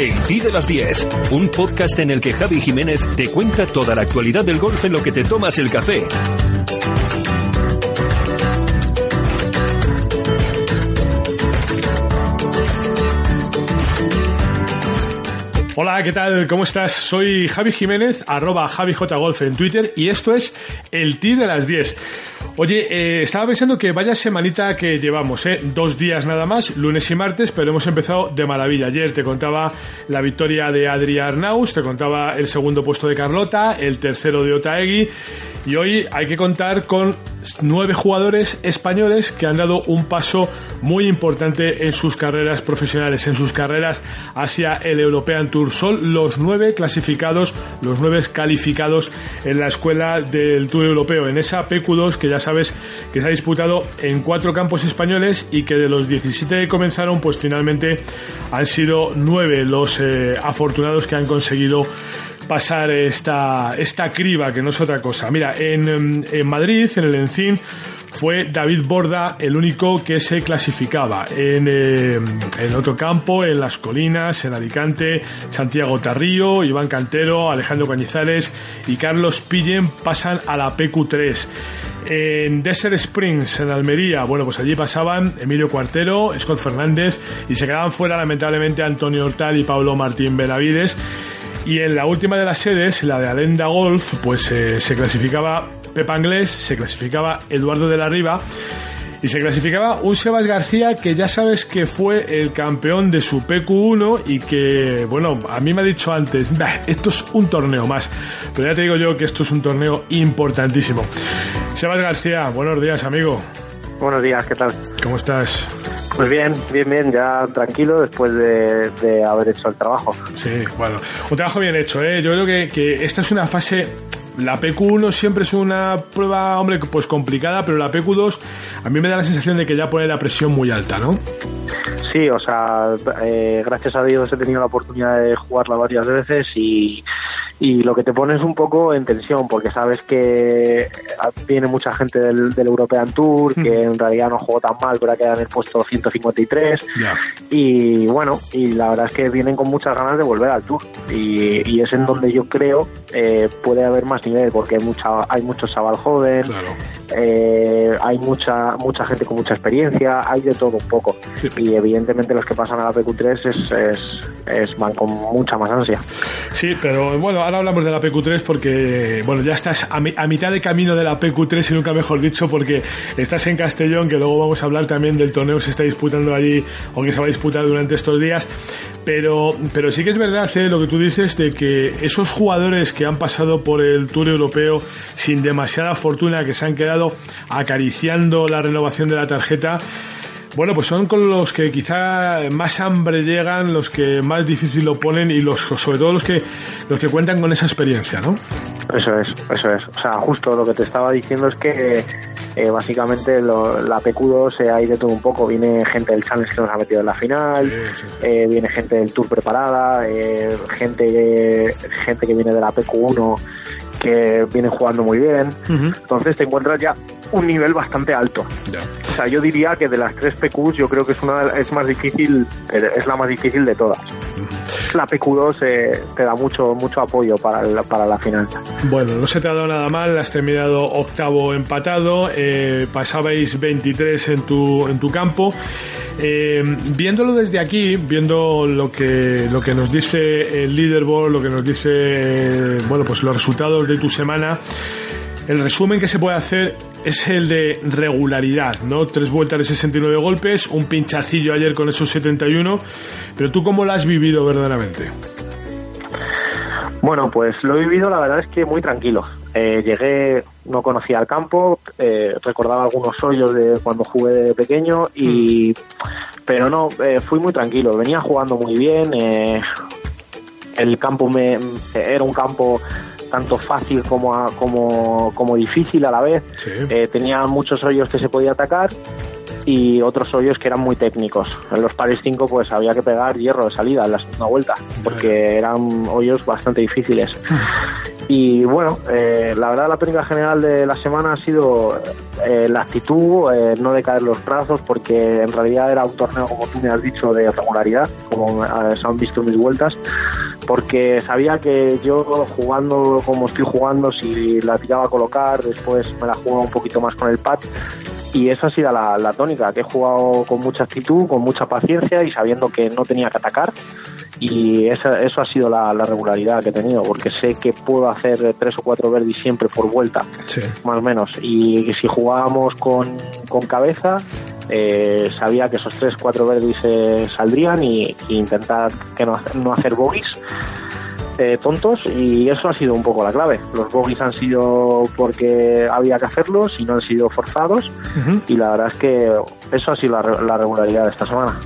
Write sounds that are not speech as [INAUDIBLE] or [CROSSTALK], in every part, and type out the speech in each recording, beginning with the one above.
El Ti de las 10, un podcast en el que Javi Jiménez te cuenta toda la actualidad del golf en lo que te tomas el café. Hola, ¿qué tal? ¿Cómo estás? Soy Javi Jiménez, arroba JaviJGolf en Twitter y esto es el Ti de las 10. Oye, eh, estaba pensando que vaya semanita que llevamos, ¿eh? Dos días nada más, lunes y martes, pero hemos empezado de maravilla. Ayer te contaba la victoria de Adrià Arnaus, te contaba el segundo puesto de Carlota, el tercero de Otaegui, y hoy hay que contar con nueve jugadores españoles que han dado un paso muy importante en sus carreras profesionales, en sus carreras hacia el European Tour. Son los nueve clasificados, los nueve calificados en la escuela del Tour Europeo, en esa PQ2 que ya sabes que se ha disputado en cuatro campos españoles y que de los 17 que comenzaron, pues finalmente han sido nueve los eh, afortunados que han conseguido pasar esta, esta criba, que no es otra cosa. Mira, en, en Madrid, en el Encín, fue David Borda el único que se clasificaba. En, eh, en otro campo, en Las Colinas, en Alicante, Santiago Tarrío, Iván Cantero, Alejandro Cañizares y Carlos Pillen pasan a la PQ3. En Desert Springs, en Almería, bueno, pues allí pasaban Emilio Cuartero, Scott Fernández y se quedaban fuera lamentablemente Antonio Hortal y Pablo Martín Benavides. Y en la última de las sedes, la de Alenda Golf, pues eh, se clasificaba Pepa Anglés, se clasificaba Eduardo de la Riva y se clasificaba un Sebas García que ya sabes que fue el campeón de su PQ1 y que, bueno, a mí me ha dicho antes, esto es un torneo más, pero ya te digo yo que esto es un torneo importantísimo. Sebas García, buenos días, amigo. Buenos días, ¿qué tal? ¿Cómo estás? Pues bien, bien, bien, ya tranquilo después de, de haber hecho el trabajo. Sí, bueno, un trabajo bien hecho, ¿eh? Yo creo que, que esta es una fase la PQ1 siempre es una prueba, hombre, pues complicada, pero la PQ2 a mí me da la sensación de que ya pone la presión muy alta, ¿no? Sí, o sea, eh, gracias a Dios he tenido la oportunidad de jugarla varias veces y, y lo que te pone es un poco en tensión porque sabes que viene mucha gente del, del European Tour, que en realidad no jugó tan mal, pero ha quedado en el puesto 153 Ya. y bueno, y la verdad es que vienen con muchas ganas de volver al Tour y, y es en donde yo creo eh, puede haber más nivel porque hay mucha hay mucho chaval joven, Claro. eh, hay mucha mucha gente con mucha experiencia, hay de todo un poco. Sí. Y evidentemente los que pasan a la PQ3 es, es, es- van con mucha más ansia. Sí, pero bueno, ahora hablamos de la PQ3 porque, bueno, ya estás a, mi- a mitad de camino de la PQ3 y nunca mejor dicho porque estás en Castellón, que luego vamos a hablar también del torneo que se está disputando allí o que se va a disputar durante estos días. Pero, pero sí que es verdad eh, lo que tú dices de que esos jugadores que han pasado por el Tour Europeo sin demasiada fortuna, que se han quedado acariciando la renovación de la tarjeta, bueno, pues son con los que quizá más hambre llegan, los que más difícil lo ponen y los sobre todo los que los que cuentan con esa experiencia, ¿no? Eso es, eso es. O sea, justo lo que te estaba diciendo es que eh, básicamente lo- la PQ2 eh, hay de todo un poco. Viene gente del Challenge que nos ha metido en la final, Sí, sí, sí. eh, viene gente del Tour preparada, eh, gente, que- gente que viene de la PQ1 que viene jugando muy bien. Entonces te encuentras ya un nivel bastante alto. O sea, yo diría que de las tres PQs yo creo que es una es más difícil, es la más difícil de todas. La PQ2 eh, te da mucho mucho apoyo para la, para la final. Bueno, no se te ha dado nada mal, has terminado octavo empatado, eh, pasabais 23 en tu, en tu campo. Eh, viéndolo desde aquí, viendo lo que, lo que nos dice el leaderboard, lo que nos dice, bueno, pues los resultados de tu semana, el resumen que se puede hacer es el de regularidad, ¿no? Tres vueltas de 69 golpes, un pinchacillo ayer con esos 71, pero tú cómo lo has vivido verdaderamente? Bueno, pues lo he vivido, la verdad es que muy tranquilo. Eh, llegué, no conocía el campo, eh, recordaba algunos hoyos de cuando jugué de pequeño y, pero no, eh, fui muy tranquilo. Venía jugando muy bien. el campo me era un campo tanto fácil como a- como como difícil a la vez. Sí. Eh, tenía muchos hoyos que se podía atacar y otros hoyos que eran muy técnicos. En los pares 5 pues había que pegar hierro de salida en la segunda vuelta porque eran hoyos bastante difíciles. [LAUGHS] Y bueno, eh, la verdad la tónica general de la semana ha sido eh, la actitud, eh, no decaer los brazos, porque en realidad era un torneo, como tú me has dicho, de regularidad, como se han visto mis vueltas, porque sabía que yo jugando como estoy jugando, si la tiraba a colocar, después me la jugaba un poquito más con el pad, y esa ha sido la, tónica, que he jugado con mucha actitud, con mucha paciencia y sabiendo que no tenía que atacar y esa, eso ha sido la, regularidad que he tenido, porque sé que puedo hacer tres o cuatro verdes siempre por vuelta, más o menos, y si jugábamos con, con cabeza, eh, sabía que esos tres, cuatro verdes eh, saldrían y, intentar que no, no hacer bogies eh, tontos y eso ha sido un poco la clave. Los bogies han sido porque había que hacerlos y no han sido forzados y la verdad es que eso ha sido la, regularidad de esta semana.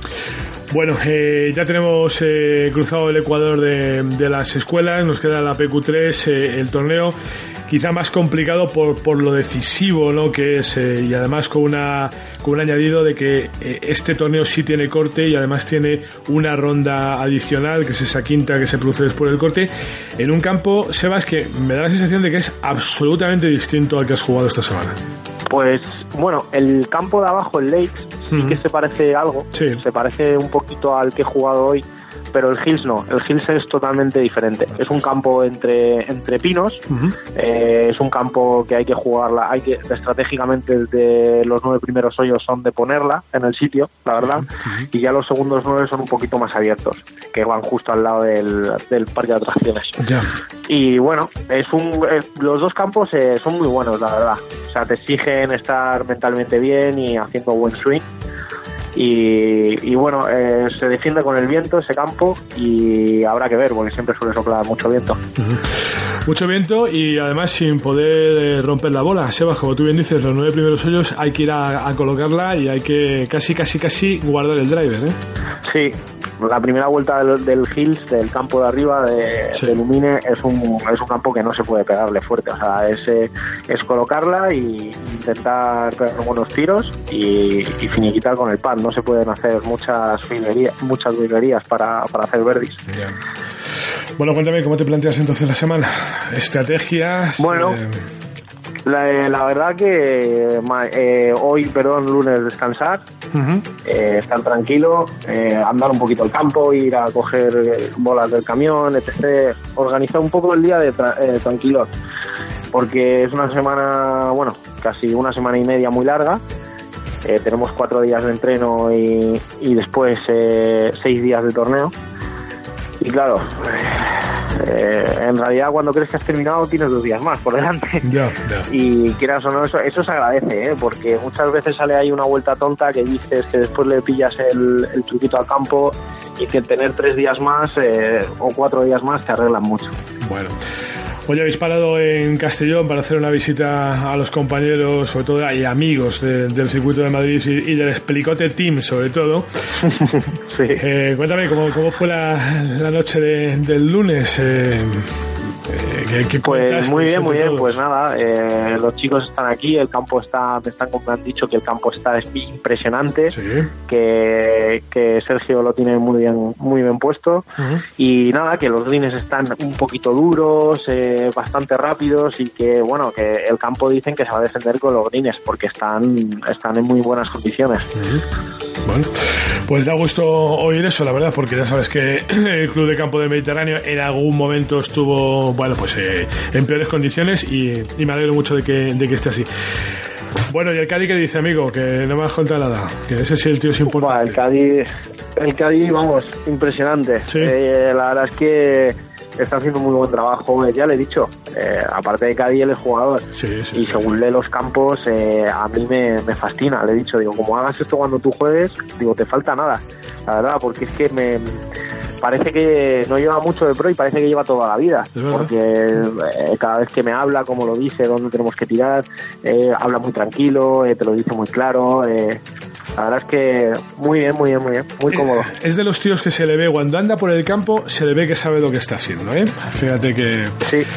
Bueno, eh, ya tenemos eh, cruzado el Ecuador de, de, las escuelas, nos queda la PQ3, el torneo quizá más complicado por, por lo decisivo ¿no? que es eh, y además con, una, con un añadido de que eh, este torneo sí tiene corte y además tiene una ronda adicional que es esa quinta que se produce después del corte en un campo, Sebas, que me da la sensación de que es absolutamente distinto al que has jugado esta semana. Pues bueno, el campo de abajo, el Lakes, sí que se parece algo, se parece un poquito al que he jugado hoy pero el Hills no, el Hills es totalmente diferente. Es un campo entre, entre pinos, eh, es un campo que hay que jugarla, hay que estratégicamente desde los nueve primeros hoyos son de ponerla en el sitio, la verdad, y ya los segundos nueve son un poquito más abiertos, que van justo al lado del, del parque de atracciones. Y bueno, es un, eh, los dos campos eh, son muy buenos, la verdad. O sea, te exigen estar mentalmente bien y haciendo buen swing y, bueno, eh, se defiende con el viento ese campo y habrá que ver, porque siempre suele soplar mucho viento. Mucho viento y además sin poder eh, romper la bola. Sebas, como tú bien dices, los nueve primeros hoyos hay que ir a, colocarla y hay que casi, casi, casi guardar el driver, ¿eh? Sí, la primera vuelta del, Hills, del campo de arriba de, Lumine, es un, es un campo que no se puede pegarle fuerte. O sea, es, eh, es colocarla y intentar pegar buenos tiros y, y finiquitar con el pan no se pueden hacer muchas filerías, muchas para, para hacer verdis. Bueno, cuéntame cómo te planteas entonces la semana. Estrategias. Bueno. Eh, la, verdad que eh, hoy, perdón, lunes descansar, eh, estar tranquilo, andar un poquito al campo, ir a coger bolas del camión, etc. Organizar un poco el día de tranquilo, porque es una semana, bueno, casi una semana y media muy larga eh, tenemos cuatro días de entreno y, después eh, seis días de torneo. Y claro, eh, en realidad cuando crees que has terminado tienes dos días más por delante. [LAUGHS] Y quieras o no, eso, eso se agradece, porque muchas veces sale ahí una vuelta tonta que dices que después le pillas el, el truquito al campo y que tener tres días más o cuatro días más te arreglan mucho. Bueno. Hoy habéis parado en Castellón para hacer una visita a los compañeros, sobre todo y amigos del circuito de Madrid y, del Explicote Team, sobre todo. [LAUGHS] sí. Eh, cuéntame, ¿cómo, ¿cómo, fue la, la noche del lunes? Eh, pues muy bien, muy bien. Pues nada, eh, los chicos están aquí, el campo está, me, están, me han dicho que el campo está impresionante, que, que, Sergio lo tiene muy bien, muy bien puesto y nada, que los greens están un poquito duros, eh, bastante rápidos y que bueno, que el campo dicen que se va a defender con los greens porque están, están en muy buenas condiciones. Bueno, pues da gusto oír eso, la verdad, porque ya sabes que [CLEARS THROAT] el Club de Campo del Mediterráneo en algún momento estuvo, bueno, pues eh, en peores condiciones y, me alegro mucho de que, de que esté así. Bueno, y el Cádiz que dice, amigo, que no me has contado nada, que ese sí el tío es importante. el Cádiz, el Cádiz, vamos, impresionante. Eh, la verdad es que está haciendo muy buen trabajo. Ya le he dicho, eh, aparte de Cádiz, él es jugador. Y según lee los campos, eh, a mí me, fascina. Le he dicho, digo, como hagas esto cuando tú juegues, digo, te falta nada. La verdad, porque es que me parece que no lleva mucho de pro y parece que lleva toda la vida. Porque eh, cada vez que me habla, como lo dice, dónde tenemos que tirar, habla muy tranquilo, te lo dice muy claro La verdad es que muy bien, muy bien, muy bien, muy cómodo. Es de los tíos que se le ve cuando anda por el campo, se le ve que sabe lo que está haciendo, ¿eh? Fíjate que,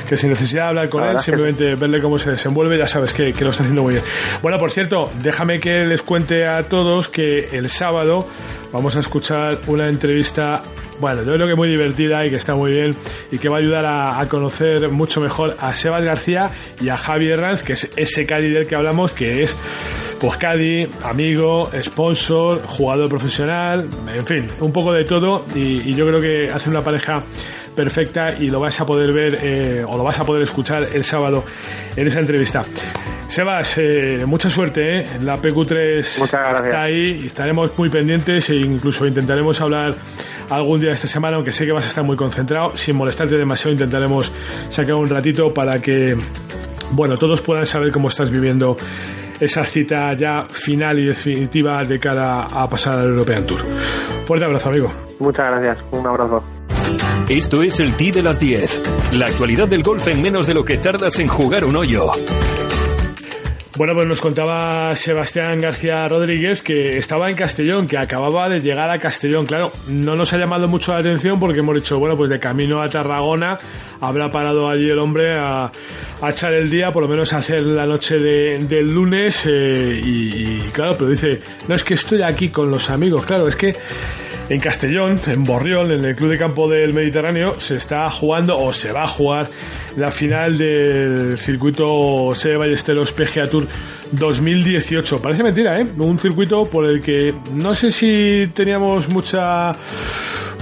que sin necesidad de hablar con él, simplemente verle cómo se desenvuelve, ya sabes que, que lo está haciendo muy bien. Bueno, por cierto, déjame que les cuente a todos que el sábado vamos a escuchar una entrevista, bueno, yo creo que muy divertida y que está muy bien y que va a ayudar a, conocer mucho mejor a Sebas García y a Javier Ranz, que es ese Cádiz del que hablamos, que es pues Cádiz, amigo, sponsor, jugador profesional, en fin, un poco de todo y, yo creo que hace una pareja perfecta y lo vas a poder ver eh, o lo vas a poder escuchar el sábado en esa entrevista. Sebas, eh, mucha suerte, ¿eh? La PQ3 está ahí y estaremos muy pendientes e incluso intentaremos hablar algún día esta semana, aunque sé que vas a estar muy concentrado. Sin molestarte demasiado, intentaremos sacar un ratito para que, bueno, todos puedan saber cómo estás viviendo esa cita ya final y definitiva de cara a pasar al European Tour. Fuerte abrazo, amigo. Muchas gracias, un abrazo. Esto es el T de las 10. La actualidad del golf en menos de lo que tardas en jugar un hoyo. Bueno, pues nos contaba Sebastián García Rodríguez que estaba en Castellón, que acababa de llegar a Castellón. Claro, no nos ha llamado mucho la atención porque hemos dicho, bueno, pues de camino a Tarragona habrá parado allí el hombre a, echar el día, por lo menos a hacer la noche del lunes. Eh, y, claro, pero dice, no es que estoy aquí con los amigos. Claro, es que en Castellón, en Borriol, en el Club de Campo del Mediterráneo, se está jugando o se va a jugar la final del circuito Sede Ballesteros PGA Tour 2018. Parece mentira, ¿eh? Un circuito por el que no sé si teníamos mucha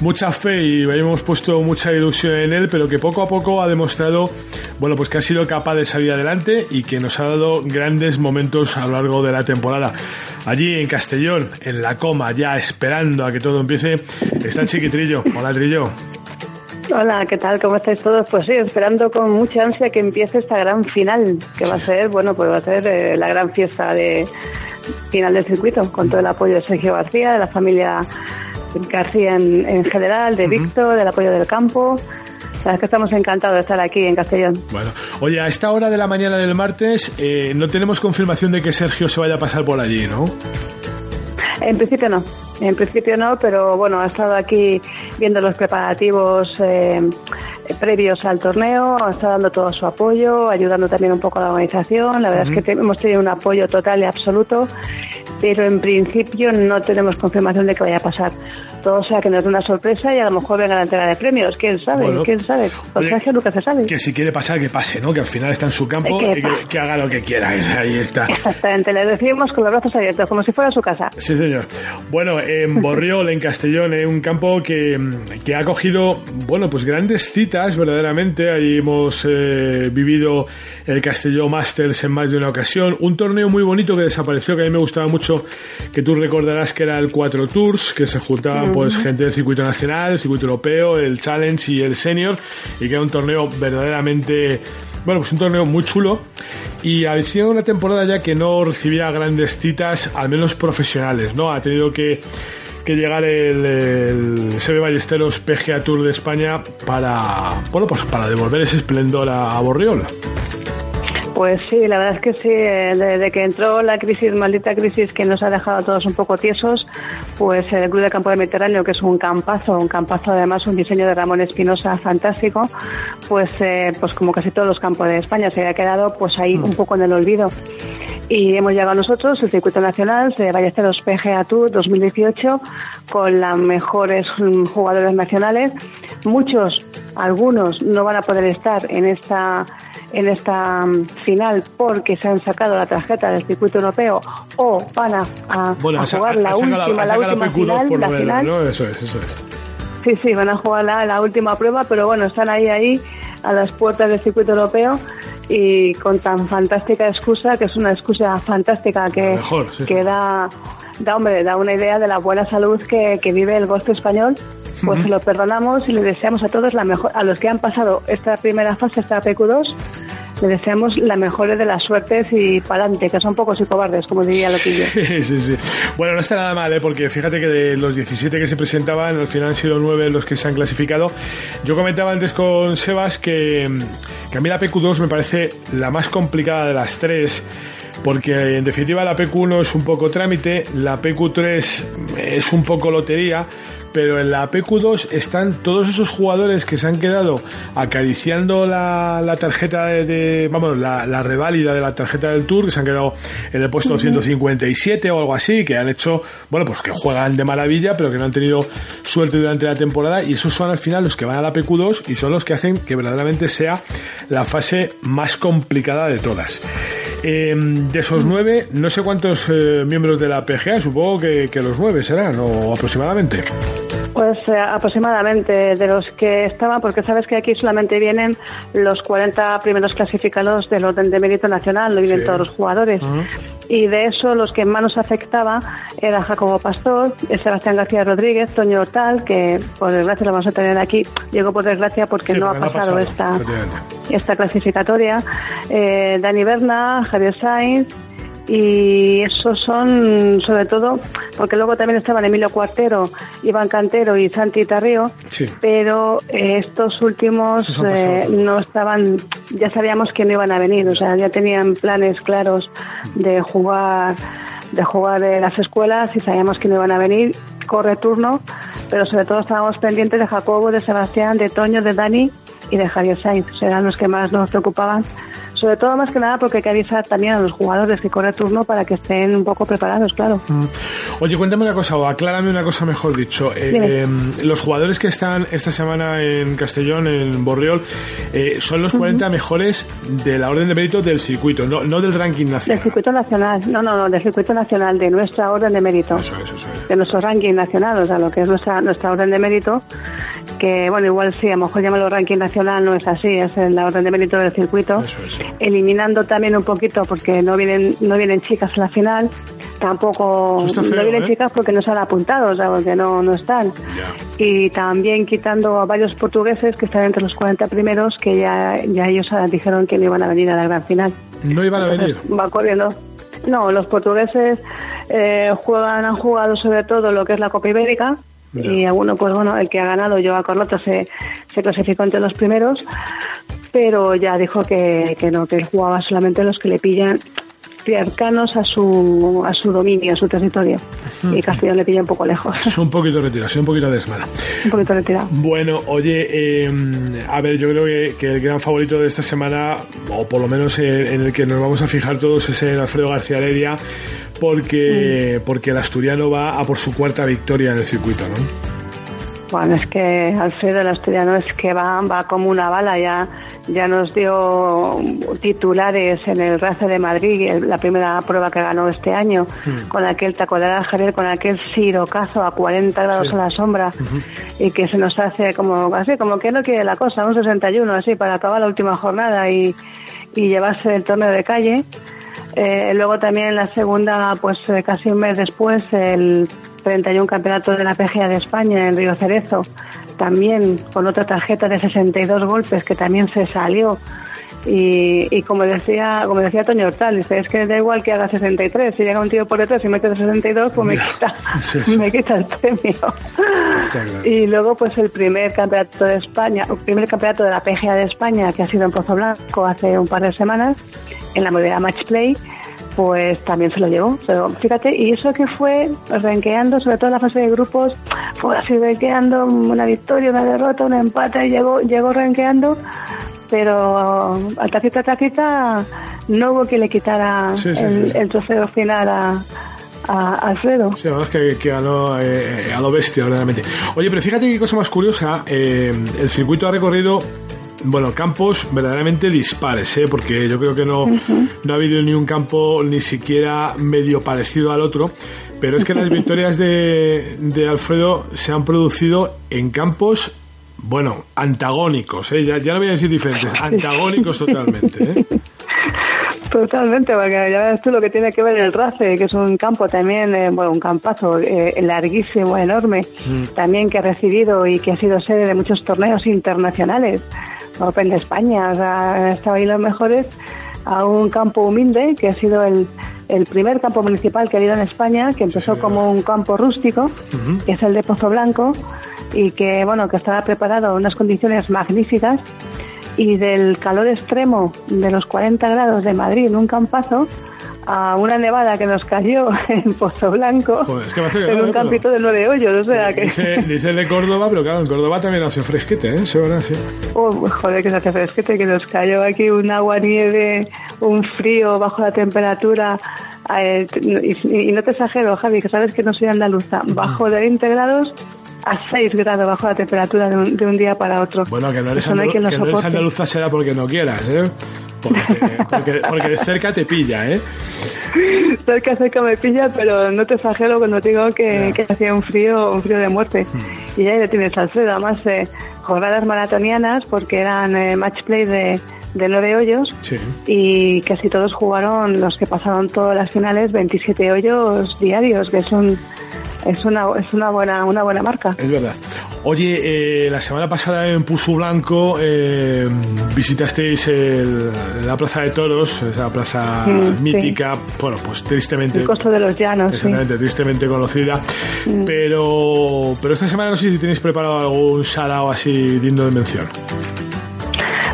mucha fe y habíamos puesto mucha ilusión en él, pero que poco a poco ha demostrado, bueno, pues que ha sido capaz de salir adelante y que nos ha dado grandes momentos a lo largo de la temporada. Allí en Castellón, en la coma, ya esperando a que todo empiece, está Chiquitrillo. Hola, Trillo. Hola, ¿qué tal? ¿Cómo estáis todos? Pues sí, esperando con mucha ansia que empiece esta gran final, que va a ser, bueno, pues va a ser eh, la gran fiesta de final del circuito, con todo el apoyo de Sergio García, de la familia García en, general, de Víctor, del apoyo del campo. La que estamos encantados de estar aquí en Castellón. Bueno, oye, a esta hora de la mañana del martes eh, no tenemos confirmación de que Sergio se vaya a pasar por allí, ¿no? En principio no, en principio no, pero bueno, ha estado aquí viendo los preparativos eh, previos al torneo, ha estado dando todo su apoyo, ayudando también un poco a la organización. La verdad es que hemos tenido un apoyo total y absoluto, pero en principio no tenemos confirmación de que vaya a pasar. Todo sea que nos dé una sorpresa y a lo mejor venga la entrega de premios. ¿Quién sabe? ¿Quién sabe? Sergio nunca se sabe. Que si quiere pasar, que pase, ¿no? Que al final está en su campo y que, haga lo que quiera. Ahí está. Exactamente, le decimos con los brazos abiertos, como si fuera su casa. Sí, señor. Bueno, en Borriol, en Castellón, es un campo que, que ha cogido, bueno, pues grandes citas, verdaderamente. Ahí hemos eh, vivido el Castellón Masters en más de una ocasión. Un torneo muy bonito que desapareció, que a mí me gustaba mucho, que tú recordarás que era el Cuatro Tours, que se juntaban pues gente del circuito nacional, el circuito europeo, el Challenge y el Senior, y que era un torneo verdaderamente bueno, pues un torneo muy chulo y ha sido una temporada ya que no recibía grandes citas, al menos profesionales, ¿no? Ha tenido que, llegar el, el CB Ballesteros PGA Tour de España para, bueno, pues para devolver ese esplendor a, a Borriola. Pues sí, la verdad es que sí, desde que entró la crisis, maldita crisis que nos ha dejado a todos un poco tiesos, pues el Club de Campo de Mediterráneo, que es un campazo, un campazo además, un diseño de Ramón Espinosa fantástico, pues, eh, pues como casi todos los campos de España se había quedado pues ahí un poco en el olvido. Y hemos llegado nosotros, el circuito nacional de Ballesteros PGA Tour 2018, con las mejores jugadores nacionales. Muchos, algunos, no van a poder estar en esta en esta mm, final porque se han sacado la tarjeta del circuito europeo o van a, jugar la última, la, última final, la final. Eso es, eso es. Sí, sí, van a jugar la, la última prueba, pero bueno, están ahí, ahí, a las puertas del circuito europeo y con tan fantástica excusa, que es una excusa fantástica que, que da, da, hombre, da una idea de la buena salud que, que vive el golf español pues se lo perdonamos y le deseamos a todos la mejor, a los que han pasado esta primera fase, esta PQ2, le deseamos la mejor de las suertes y para adelante, que son pocos y cobardes, como diría Loquillo. sí, sí. Bueno, no está nada mal, ¿eh? porque fíjate que de los 17 que se presentaban, al final han sido 9 los que se han clasificado. Yo comentaba antes con Sebas que, que a mí la PQ2 me parece la más complicada de las tres porque en definitiva la PQ1 es un poco trámite, la PQ3 es un poco lotería, pero en la PQ2 están todos esos jugadores que se han quedado acariciando la, la tarjeta de, vamos, la, la, reválida de la tarjeta del Tour, que se han quedado en el puesto 157 o algo así, que han hecho, bueno, pues que juegan de maravilla, pero que no han tenido suerte durante la temporada, y esos son al final los que van a la PQ2 y son los que hacen que verdaderamente sea la fase más complicada de todas. Eh, de esos nueve, no sé cuántos eh, miembros de la PGA, supongo que, que los nueve serán, o aproximadamente. Pues eh, aproximadamente de los que estaban, porque sabes que aquí solamente vienen los 40 primeros clasificados del orden de mérito nacional, no vienen Sí. todos los jugadores. Y de eso los que más nos afectaba era Jacobo Pastor, Sebastián García Rodríguez, Toño Hortal, que por desgracia lo vamos a tener aquí, llegó por desgracia porque Sí, no porque ha pasado, esta, esta clasificatoria. Eh, Dani Berna, Javier Sainz, y esos son sobre todo porque luego también estaban Emilio Cuartero, Iván Cantero y Santi Tarrío, Sí. pero eh, estos últimos eh, no estaban, ya sabíamos que no iban a venir, o sea, ya tenían planes claros de jugar de jugar en las escuelas y sabíamos que no iban a venir, corre turno, pero sobre todo estábamos pendientes de Jacobo, de Sebastián, de Toño, de Dani y de Javier Sainz, eran los que más nos preocupaban. Sobre todo más que nada porque hay que avisar también a los jugadores que corre turno para que estén un poco preparados, claro. Mm. Oye, cuéntame una cosa, o aclárame una cosa mejor dicho. Eh, eh, los jugadores que están esta semana en Castellón, en Borriol, eh, son los 40 mejores de la orden de mérito del circuito, no, no del ranking Del nacional. circuito nacional, no, no, no, del circuito nacional, de nuestra orden de mérito. Eso es, eso es. de nuestro ranking nacional, o sea, lo que es nuestra, nuestra orden de mérito, que bueno, igual sí, a lo mejor llamarlo ranking nacional, no es así, es la orden de mérito del circuito, Eso es, sí. Eliminando también un poquito porque no vienen, no vienen chicas a la final, tampoco feo, no vienen ¿eh? chicas porque no se han apuntado, o sea, porque no, no están. Ya. Y también quitando a varios portugueses que están entre los 40 primeros, que ya, ya ellos ah, dijeron que no iban a venir a la gran final. No iban a venir. [LAUGHS] Va corriendo. No, los portugueses eh, juegan, han jugado sobre todo lo que es la Copa Ibérica. Y alguno, pues bueno, el que ha ganado, Joao Carlota, se, se clasificó entre los primeros, pero ya dijo que, que no, que él jugaba solamente los que le pillan cercanos a su, a su dominio, a su territorio. Y Castellón le pilla un poco lejos, Es un poquito retirado, sí, un poquito desmano. un poquito retirado. Bueno, oye, eh, a ver, yo creo que, que el gran favorito de esta semana, o por lo menos en el que nos vamos a fijar todos, es el Alfredo García Heredia, porque, porque el asturiano va a por su cuarta victoria en el circuito, ¿no? Bueno, es que Alfredo, el asturiano, es que va, va como una bala. Ya, ya nos dio titulares en el Race de Madrid, la primera prueba que ganó este año, con aquel taco de Jerez, con aquel sirocazo a 40 grados Sí. a la sombra, y que se nos hace como así, como que no quiere la cosa, un 61 así, para acabar la última jornada y, y llevarse el torneo de calle. Eh, luego también la segunda, pues eh, casi un mes después, el 31 campeonato de la PGA de España en Río Cerezo, también con otra tarjeta de 62 golpes que también se salió. Y, y como decía como decía Toño Hortal, dice, es que da igual que haga 63, si llega un tío por detrás y mete 62, pues me quita, [LAUGHS] Sí, me quita el premio. Y luego pues el primer campeonato de España, el primer campeonato de la PGA de España que ha sido en Pozo Blanco hace un par de semanas, en la modalidad Match Play, pues también se lo llevó. Pero fíjate, y eso que fue renqueando, sobre todo en la fase de grupos, fue así renqueando una victoria, una derrota, un empate, y llegó, llegó renqueando, pero a tacita a tacita no hubo quien le quitara Sí, sí, el, sí. el trofeo final a, a Alfredo. Sí, la verdad es que, que eh, a lo bestia, verdaderamente. Oye, pero fíjate qué cosa más curiosa. eh, el circuito ha recorrido, bueno, campos verdaderamente dispares, ¿eh? porque yo creo que no, no ha habido ni un campo ni siquiera medio parecido al otro. Pero es que las [LAUGHS] victorias de, de Alfredo se han producido en campos, bueno, antagónicos, ¿eh? ya, ya no voy a decir diferentes, [LAUGHS] antagónicos totalmente. ¿eh? Totalmente, porque ya ves tú lo que tiene que ver el RACE, que es un campo también, eh, bueno, un campazo eh, larguísimo, enorme, también que ha recibido y que ha sido sede de muchos torneos internacionales, Open de España, o sea, han estado ahí los mejores, a un campo humilde, que ha sido el, el primer campo municipal que ha habido en España, que empezó señor. como un campo rústico, que es el de Pozo Blanco, y que, bueno, que estaba preparado en unas condiciones magníficas, y del calor extremo de los 40 grados de Madrid en un campazo a una nevada que nos cayó [LAUGHS] en Pozo Blanco, en un campito de nueve hoyos, o sea que... Dice, de Córdoba, pero claro, en Córdoba también hace fresquete, ¿eh? Sí, sí. Oh, joder, que se hace fresquete, que nos cayó aquí un agua, nieve, un frío bajo la temperatura, eh, y, no te exagero, Javi, que sabes que no soy andaluza, bajo de 20 grados a 6 grados bajo la temperatura de un, de un día para otro. Bueno, que no eres, andaluza será porque no quieras, ¿eh? [LAUGHS] Porque, porque, de cerca te pilla, ¿eh? Cerca, cerca me pilla, pero no te exagero cuando digo que, que hacía un frío, un frío de muerte. Hmm. Y ahí le tienes Alfredo, además eh, jornadas maratonianas porque eran eh, match play de, de nueve hoyos y casi todos jugaron los que pasaron todas las finales 27 hoyos diarios que son es una, es una buena una buena marca. Es verdad. Oye, eh, la semana pasada en Pusu Blanco eh, visitasteis la Plaza de Toros, esa plaza mítica, bueno, pues tristemente... El costo de los llanos, Exactamente, tristemente conocida. Pero, pero esta semana no sé si tenéis preparado algún salado así digno de mención.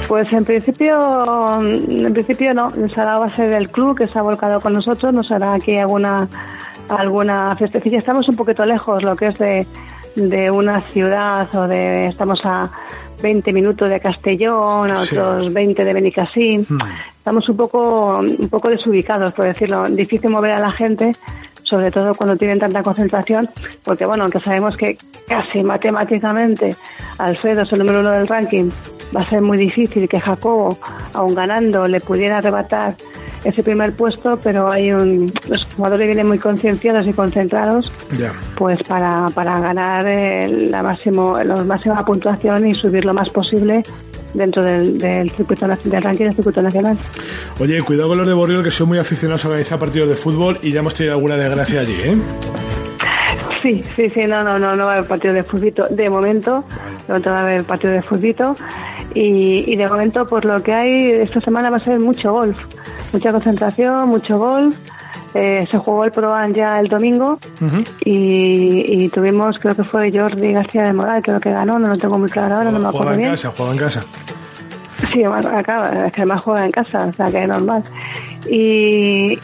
Pues en principio, en principio no. El salado va a ser el club que se ha volcado con nosotros. Nos hará aquí alguna alguna festecilla. Estamos un poquito lejos, lo que es de, de una ciudad o de estamos a 20 minutos de Castellón, a otros 20 de Benicassim. Hmm. Estamos un poco un poco desubicados, por decirlo, difícil mover a la gente, sobre todo cuando tienen tanta concentración, porque bueno, aunque sabemos que casi matemáticamente Alfredo es el número uno del ranking, va a ser muy difícil que Jacobo, aun ganando, le pudiera arrebatar ese primer puesto, pero hay un, los jugadores vienen muy concienciados y concentrados, pues para, para ganar la máximo, la máxima puntuación y subir lo más posible dentro del, del circuito del ranking del circuito nacional. Oye, cuidado con los de Borriol que son muy aficionados a organizar partidos de fútbol y ya hemos tenido alguna desgracia allí, ¿eh? Sí, sí, sí, no, no, no, no va a haber partido de fútbol de momento, va a haber partido de fútbol y, y de momento por lo que hay esta semana va a ser mucho golf mucha concentración, mucho golf. Eh, se jugó el Proan ya el domingo y, tuvimos, creo que fue Jordi García de Moral, creo que ganó, no lo tengo muy claro ahora, no me acuerdo bien. en casa, juega en casa. Sí, acá, es que además juega en casa, o sea que es normal. Y,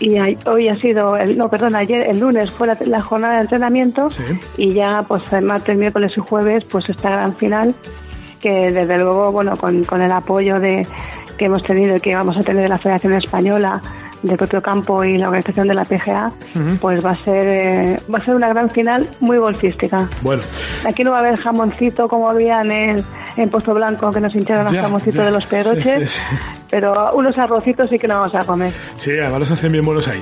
hoy ha sido, el, no, perdón, ayer, el lunes fue la, jornada de entrenamiento y ya pues el martes, miércoles y jueves pues esta gran final que desde luego, bueno, con, con el apoyo de, que hemos tenido y que vamos a tener de la Federación Española, del propio campo y la organización de la PGA, pues va a ser eh, va a ser una gran final muy golfística. Bueno. Aquí no va a haber jamoncito como había en el en Pozo Blanco que nos hincharon los jamoncitos de los pedroches, pero unos arrocitos sí que no vamos a comer. Sí, además los hacen bien buenos ahí.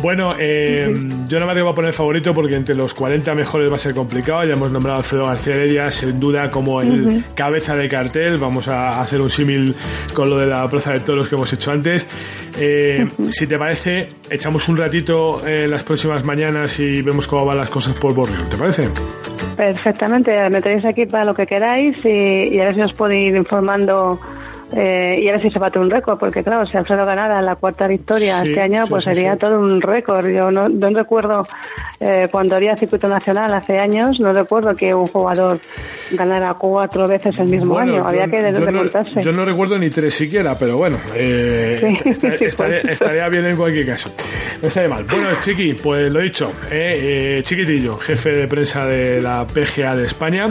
Bueno, eh, yo no me tengo a poner favorito porque entre los 40 mejores va a ser complicado. Ya hemos nombrado a Alfredo García Heredia, sin duda como el cabeza de cartel. Vamos a hacer un símil con lo de la Plaza de Toros que hemos hecho antes. Eh, si te parece, echamos un ratito en las próximas mañanas y vemos cómo van las cosas por Borrio. ¿Te parece? Perfectamente, me tenéis aquí para lo que queráis y, y a ver si os puedo ir informando eh, y a ver si se bate un récord, porque claro, si Alfredo ganara la cuarta victoria este año, pues sería todo un récord. Yo no, no recuerdo eh, cuando había circuito nacional hace años, no recuerdo que un jugador ganara cuatro veces el mismo año. Había que remontarse. yo no recuerdo ni tres siquiera, pero bueno, eh, [LAUGHS] estaría, bien en cualquier caso. No estaría mal. Bueno, Chiqui, pues lo dicho, eh, Chiquitillo, jefe de prensa de la PGA de España.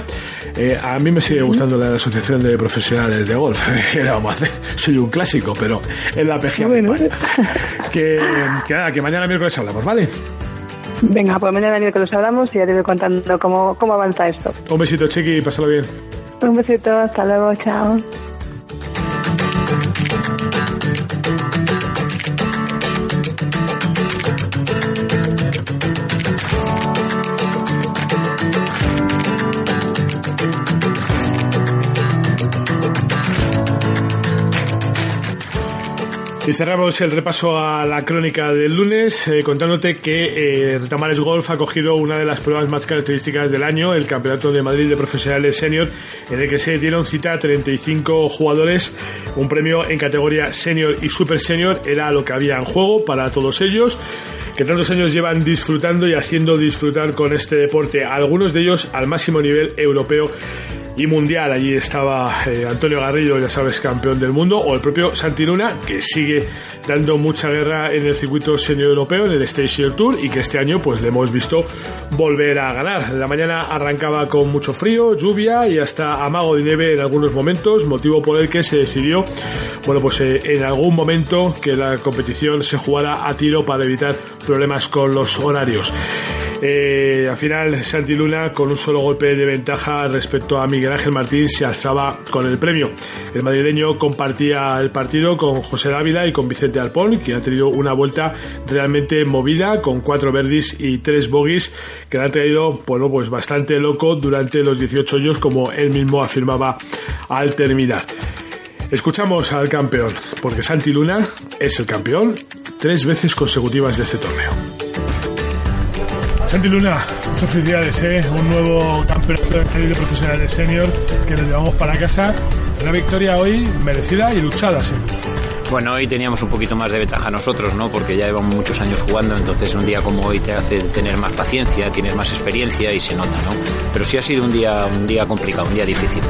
a mí me sigue gustando la Asociación de Profesionales de Golf. [LAUGHS] vamos a hacer? [LAUGHS] Soy un clásico, pero en la PGA. Que, que, nada, que mañana miércoles hablamos, ¿vale? Venga, pues mañana miércoles hablamos y ya te voy contando cómo, cómo avanza esto. Un besito, Chiqui, pásalo bien. Un besito, hasta luego, chao. Y cerramos el repaso a la crónica del lunes eh, contándote que eh, Retamares Golf ha cogido una de las pruebas más características del año, el Campeonato de Madrid de Profesionales Senior, en el que se dieron cita a 35 jugadores. Un premio en categoría Senior y Super Senior era lo que había en juego para todos ellos, que tantos años llevan disfrutando y haciendo disfrutar con este deporte, algunos de ellos al máximo nivel europeo y mundial. Allí estaba eh, Antonio Garrido, ya sabes, campeón del mundo, o el propio Santi Luna, que sigue dando mucha guerra en el circuito senior europeo, en el Station Tour, y que este año pues le hemos visto volver a ganar. La mañana arrancaba con mucho frío, lluvia y hasta amago de nieve en algunos momentos, motivo por el que se decidió, bueno, pues eh, en algún momento que la competición se jugara a tiro para evitar problemas con los horarios. Eh, al final, Santi Luna, con un solo golpe de ventaja respecto a Miguel Ángel Martín, se alzaba con el premio. El madrileño compartía el partido con José Dávila y con Vicente Alpón, que ha tenido una vuelta realmente movida, con cuatro verdis y tres bogies, que le han traído, bueno, pues bastante loco durante los 18 años, como él mismo afirmaba al terminar. Escuchamos al campeón, porque Santi Luna es el campeón tres veces consecutivas de este torneo. Santi Luna, muchas felicidades, ¿eh? un nuevo campeonato de profesional de senior que nos llevamos para casa. Una victoria hoy merecida y luchada, sí. Bueno, hoy teníamos un poquito más de ventaja nosotros, ¿no? Porque ya llevamos muchos años jugando, entonces un día como hoy te hace tener más paciencia, tienes más experiencia y se nota, ¿no? Pero sí ha sido un día, un día complicado, un día difícil.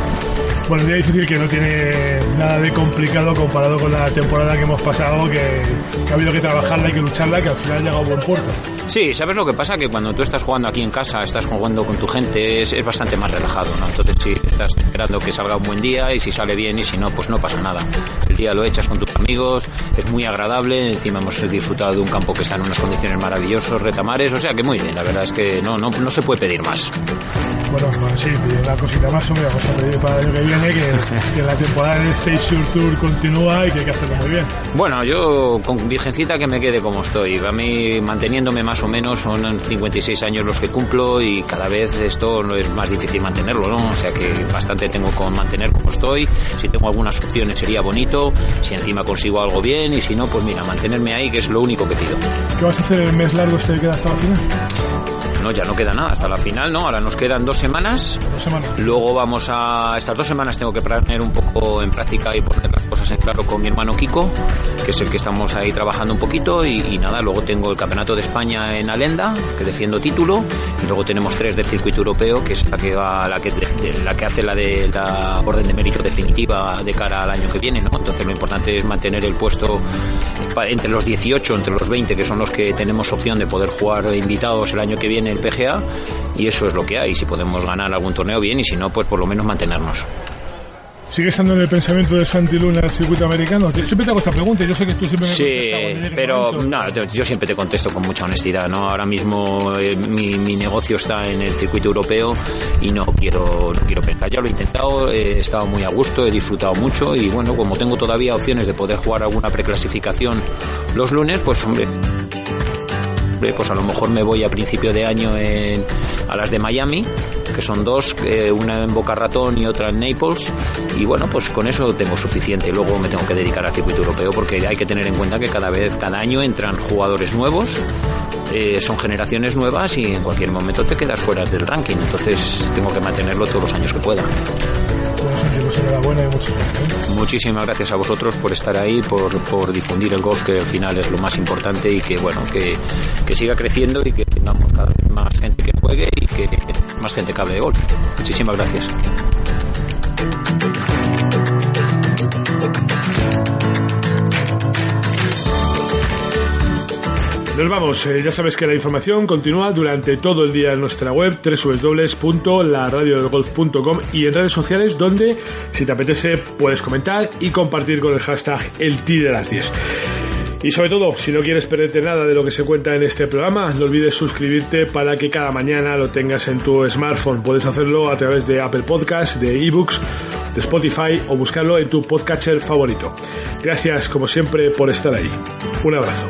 Bueno, un día difícil que no tiene nada de complicado comparado con la temporada que hemos pasado, que, ha habido que trabajarla y que lucharla, que al final ha llegado a buen puerto. Sí, ¿sabes lo que pasa? Que cuando tú estás jugando aquí en casa, estás jugando con tu gente, es, es bastante más relajado, ¿no? Entonces sí, estás esperando que salga un buen día y si sale bien y si no, pues no pasa nada. El día lo echas con tus amigos, es muy agradable, encima hemos disfrutado de un campo que está en unas condiciones maravillosas, retamares, o sea que muy bien, la verdad es que no, no, no se puede pedir más. Bueno, pues sí, una cosita más, hombre, vamos a pedir para el año que viene que, que la temporada de Station Tour continúa y que hay que hacerlo muy bien. Bueno, yo con virgencita que me quede como estoy. A mí manteniéndome más o menos son 56 años los que cumplo y cada vez esto no es más difícil mantenerlo, ¿no? O sea que bastante tengo con mantener como estoy. Si tengo algunas opciones sería bonito. Si encima consigo algo bien y si no, pues mira, mantenerme ahí que es lo único que pido. ¿Qué vas a hacer el mes largo este que queda hasta la final? No, ya no queda nada hasta la final, ¿no? Ahora nos quedan dos semanas. Dos semanas. Luego vamos a. Estas dos semanas tengo que poner un poco en práctica y poner cosas en claro con mi hermano Kiko, que es el que estamos ahí trabajando un poquito. Y, y nada, luego tengo el Campeonato de España en Alenda, que defiendo título. Y luego tenemos tres del circuito europeo, que es la que va, la que, la que hace la de la orden de mérito definitiva de cara al año que viene, ¿no? Entonces lo importante es mantener el puesto entre los 18, entre los 20, que son los que tenemos opción de poder jugar invitados el año que viene el PGA y eso es lo que hay. Si podemos ganar algún torneo bien y si no, pues por lo menos mantenernos. ¿Sigue estando en el pensamiento de Santi Luna el circuito americano? Siempre te hago esta pregunta, yo sé que tú siempre me Sí, pero no, yo siempre te contesto con mucha honestidad, ¿no? Ahora mismo eh, mi, mi, negocio está en el circuito europeo y no quiero, no quiero pensar. Ya lo he intentado, he estado muy a gusto, he disfrutado mucho y bueno, como tengo todavía opciones de poder jugar alguna preclasificación los lunes, pues hombre, pues a lo mejor me voy a principio de año en, a las de Miami, que son dos, eh, una en Boca Ratón y otra en Naples, y bueno, pues con eso tengo suficiente. Luego me tengo que dedicar al circuito europeo porque hay que tener en cuenta que cada vez, cada año entran jugadores nuevos, eh, son generaciones nuevas y en cualquier momento te quedas fuera del ranking, entonces tengo que mantenerlo todos los años que pueda. Muchísimas gracias a vosotros por estar ahí, por, por, difundir el golf, que al final es lo más importante y que bueno, que, que siga creciendo y que tengamos cada vez más gente que y que más gente cabe de golf. Muchísimas gracias. Nos vamos, eh, ya sabes que la información continúa durante todo el día en nuestra web www.laradiodelgolf.com y en redes sociales donde si te apetece puedes comentar y compartir con el hashtag el de las 10. Y sobre todo, si no quieres perderte nada de lo que se cuenta en este programa, no olvides suscribirte para que cada mañana lo tengas en tu smartphone. Puedes hacerlo a través de Apple Podcasts, de eBooks, de Spotify o buscarlo en tu podcatcher favorito. Gracias como siempre por estar ahí. Un abrazo.